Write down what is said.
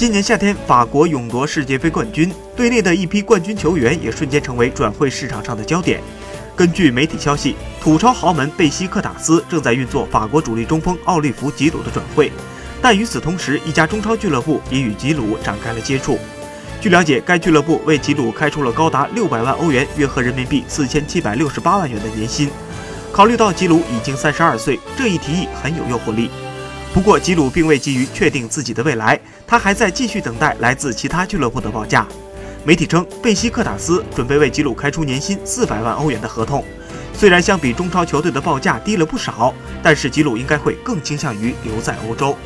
今年夏天，法国勇夺世界杯冠军，队内的一批冠军球员也瞬间成为转会市场上的焦点。根据媒体消息，土超豪门贝西克塔斯正在运作法国主力中锋奥利弗·吉鲁的转会，但与此同时，一家中超俱乐部也与吉鲁展开了接触。据了解，该俱乐部为吉鲁开出了高达六百万欧元（约合人民币四千七百六十八万元）的年薪。考虑到吉鲁已经三十二岁，这一提议很有诱惑力。不过，吉鲁并未急于确定自己的未来，他还在继续等待来自其他俱乐部的报价。媒体称，贝西克塔斯准备为吉鲁开出年薪四百万欧元的合同。虽然相比中超球队的报价低了不少，但是吉鲁应该会更倾向于留在欧洲。